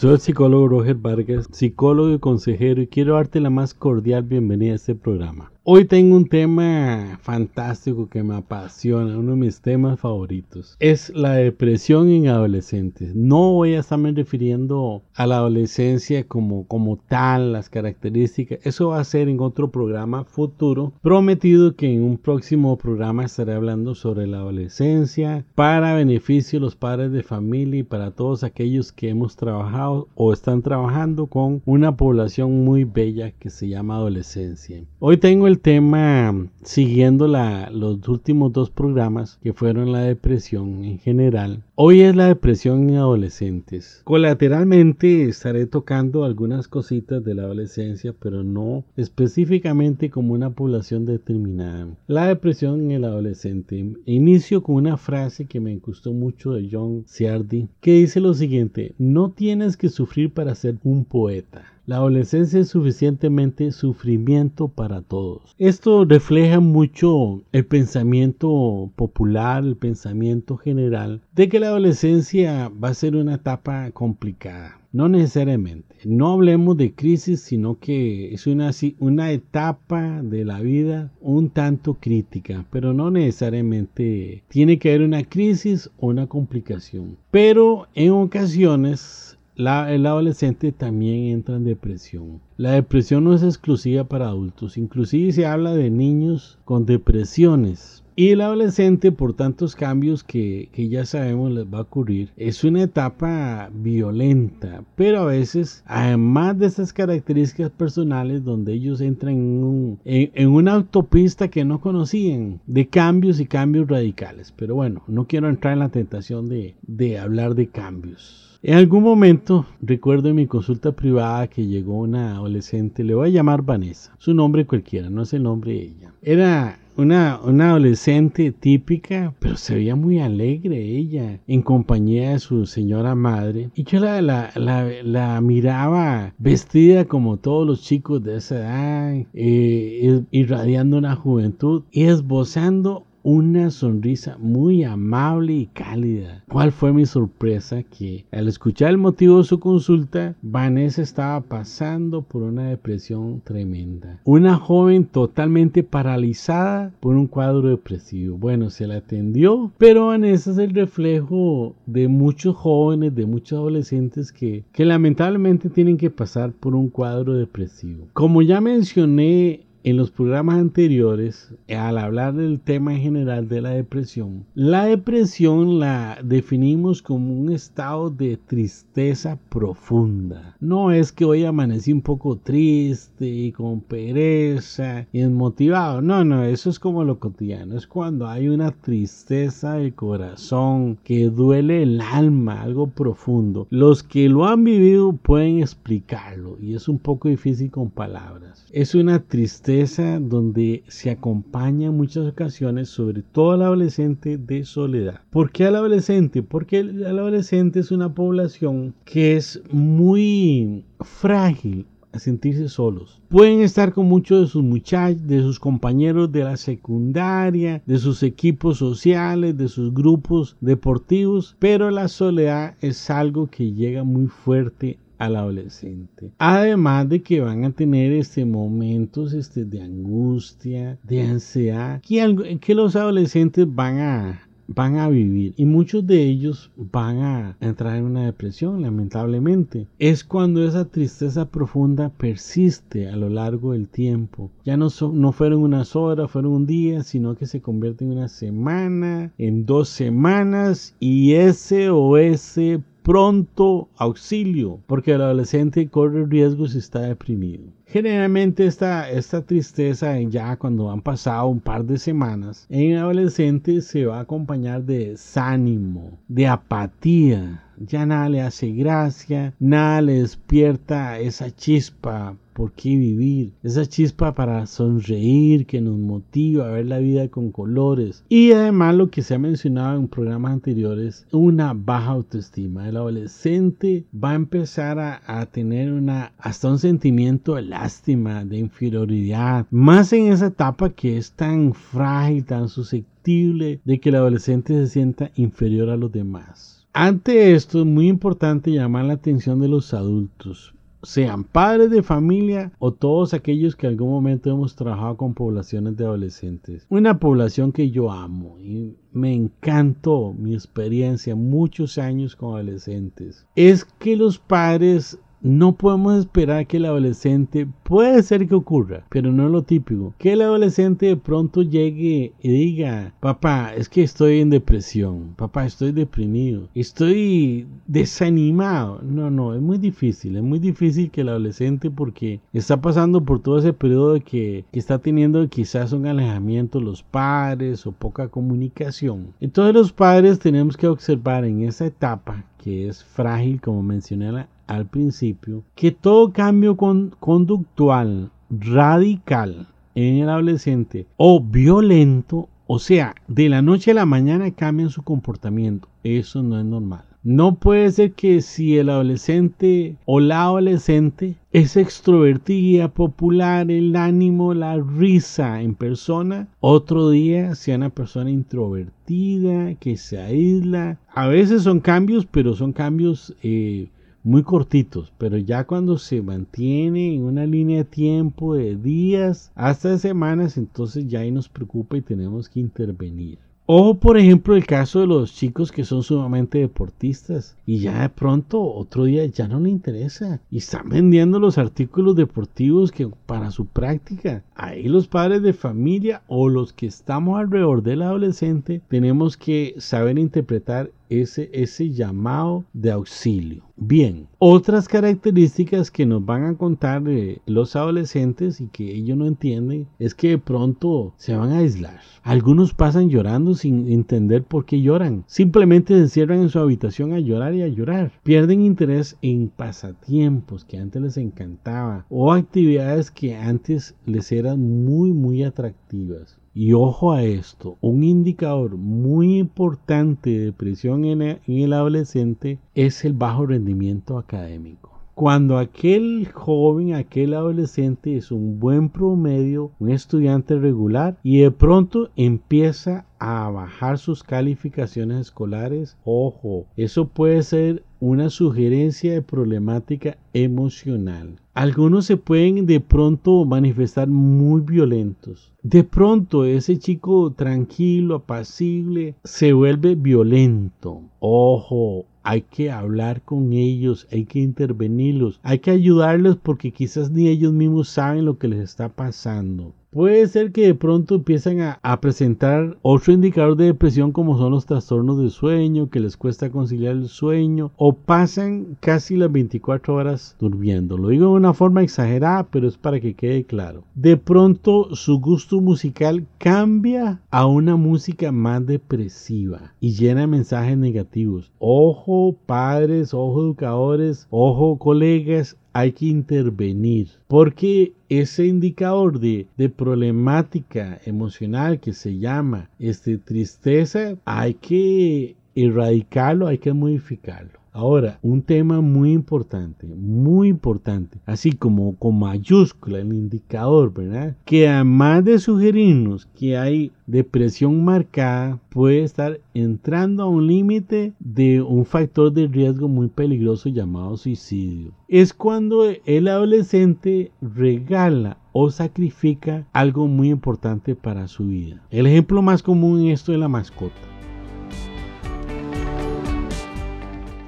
Soy el psicólogo Roger Vargas, psicólogo y consejero, y quiero darte la más cordial bienvenida a este programa. Hoy tengo un tema fantástico que me apasiona, uno de mis temas favoritos. Es la depresión en adolescentes. No voy a estarme refiriendo a la adolescencia como, como tal, las características. Eso va a ser en otro programa futuro. Prometido que en un próximo programa estaré hablando sobre la adolescencia para beneficio de los padres de familia y para todos aquellos que hemos trabajado o están trabajando con una población muy bella que se llama adolescencia. Hoy tengo el tema siguiendo los últimos dos programas que fueron la depresión en general. Hoy es la depresión en adolescentes. Colateralmente estaré tocando algunas cositas de la adolescencia, pero no específicamente como una población determinada. La depresión en el adolescente. Inicio con una frase que me gustó mucho de John Ciardi, que dice lo siguiente, no tienes que sufrir para ser un poeta. La adolescencia es suficientemente sufrimiento para todos. Esto refleja mucho el pensamiento popular, el pensamiento general, de que la adolescencia va a ser una etapa complicada. No necesariamente. No hablemos de crisis, sino que es una, etapa de la vida un tanto crítica, pero no necesariamente tiene que haber una crisis o una complicación. Pero en ocasiones el adolescente también entra en depresión. La depresión no es exclusiva para adultos, inclusive se habla de niños con depresiones. Y el adolescente, por tantos cambios que, ya sabemos les va a ocurrir, es una etapa violenta, pero a veces, además de esas características personales, donde ellos entran en, una autopista que no conocían, de cambios y cambios radicales. Pero bueno, no quiero entrar en la tentación de hablar de cambios. En algún momento recuerdo en mi consulta privada que llegó una adolescente, le voy a llamar Vanessa, su nombre cualquiera, no es el nombre de ella. Era una, una, adolescente típica, pero se veía muy alegre ella, en compañía de su señora madre. Y yo la, la, la, miraba vestida como todos los chicos de esa edad, eh, irradiando una juventud y esbozando una sonrisa muy amable y cálida. ¿Cuál fue mi sorpresa? Que al escuchar el motivo de su consulta, Vanessa estaba pasando por una depresión tremenda. Una joven totalmente paralizada por un cuadro depresivo. Bueno, se la atendió, pero Vanessa es el reflejo de muchos jóvenes, de muchos adolescentes que, que lamentablemente tienen que pasar por un cuadro depresivo. Como ya mencioné en los programas anteriores, al hablar del tema en general de la depresión, la depresión la definimos como un estado de tristeza profunda. No es que hoy amanecí un poco triste y con pereza y desmotivado. No, no, eso es como lo cotidiano. Es cuando hay una tristeza del corazón que duele el alma, algo profundo. Los que lo han vivido pueden explicarlo y es un poco difícil con palabras. Es una tristeza donde se acompaña en muchas ocasiones, sobre todo al adolescente, de soledad. ¿Por qué al adolescente? Porque el, adolescente es una población que es muy frágil a sentirse solos. Pueden estar con muchos de sus muchachos, de sus compañeros de la secundaria, de sus equipos sociales, de sus grupos deportivos, pero la soledad es algo que llega muy fuerte al adolescente. Además de que van a tener este, momentos este, de angustia, de ansiedad, que, los adolescentes van a, van a vivir. Y muchos de ellos van a entrar en una depresión lamentablemente. Es cuando esa tristeza profunda persiste a lo largo del tiempo. Ya no, no fueron unas horas fueron un día sino que se convierte en una semana en dos semanas y ese o ese pronto auxilio, porque el adolescente corre riesgo si está deprimido. Generalmente esta, esta tristeza ya cuando han pasado un par de semanas en el adolescente se va a acompañar de desánimo, de apatía. Ya nada le hace gracia, nada le despierta esa chispa por qué vivir, esa chispa para sonreír que nos motiva a ver la vida con colores. Y además lo que se ha mencionado en programas anteriores, una baja autoestima. El adolescente va a empezar a, tener una, hasta un sentimiento de lástima, de inferioridad, más en esa etapa que es tan frágil, tan susceptible de que el adolescente se sienta inferior a los demás. Ante esto es muy importante llamar la atención de los adultos sean padres de familia o todos aquellos que en algún momento hemos trabajado con poblaciones de adolescentes. Una población que yo amo y me encantó mi experiencia, muchos años con adolescentes. Es que los padres no podemos esperar que el adolescente, puede ser que ocurra, pero no es lo típico, que el adolescente de pronto llegue y diga, papá, es que estoy en depresión, papá, estoy deprimido, estoy desanimado. No, no, es muy difícil, es muy difícil que el adolescente porque está pasando por todo ese periodo que, que está teniendo quizás un alejamiento los padres o poca comunicación. Entonces los padres tenemos que observar en esa etapa que es frágil, como mencioné al principio, que todo cambio conductual radical en el adolescente o violento, o sea, de la noche a la mañana cambian su comportamiento. Eso no es normal. No puede ser que si el adolescente o la adolescente es extrovertida, popular, el ánimo, la risa en persona, otro día sea una persona introvertida, que se aísla. A veces son cambios, pero son cambios eh, muy cortitos, pero ya cuando se mantiene en una línea de tiempo de días hasta semanas, entonces ya ahí nos preocupa y tenemos que intervenir. O por ejemplo el caso de los chicos que son sumamente deportistas y ya de pronto otro día ya no le interesa y están vendiendo los artículos deportivos que para su práctica. Ahí los padres de familia o los que estamos alrededor del adolescente tenemos que saber interpretar ese, llamado de auxilio. Bien, otras características que nos van a contar eh, los adolescentes y que ellos no entienden es que de pronto se van a aislar. Algunos pasan llorando sin entender por qué lloran. Simplemente se encierran en su habitación a llorar y a llorar. Pierden interés en pasatiempos que antes les encantaba o actividades que antes les eran muy muy atractivas. Y ojo a esto, un indicador muy importante de depresión en el, adolescente es el bajo rendimiento académico. Cuando aquel joven, aquel adolescente es un buen promedio, un estudiante regular y de pronto empieza a bajar sus calificaciones escolares, ojo, eso puede ser una sugerencia de problemática emocional. Algunos se pueden de pronto manifestar muy violentos. De pronto ese chico tranquilo, apacible, se vuelve violento. Ojo, hay que hablar con ellos, hay que intervenirlos, hay que ayudarlos porque quizás ni ellos mismos saben lo que les está pasando. Puede ser que de pronto empiezan a, presentar otro indicador de depresión como son los trastornos de sueño, que les cuesta conciliar el sueño o pasan casi las 24 horas durmiendo. Lo digo de una forma exagerada, pero es para que quede claro. De pronto su gusto musical cambia a una música más depresiva y llena de mensajes negativos. Ojo padres, ojo educadores, ojo colegas, hay que intervenir porque ese indicador de, de, problemática emocional que se llama este, tristeza hay que erradicarlo, hay que modificarlo. Ahora, un tema muy importante, muy importante, así como con mayúscula el indicador, ¿verdad? Que además de sugerirnos que hay depresión marcada, puede estar entrando a un límite de un factor de riesgo muy peligroso llamado suicidio. Es cuando el adolescente regala o sacrifica algo muy importante para su vida. El ejemplo más común en esto es la mascota.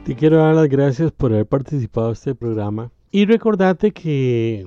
Te quiero dar las gracias por haber participado en este programa y recordarte que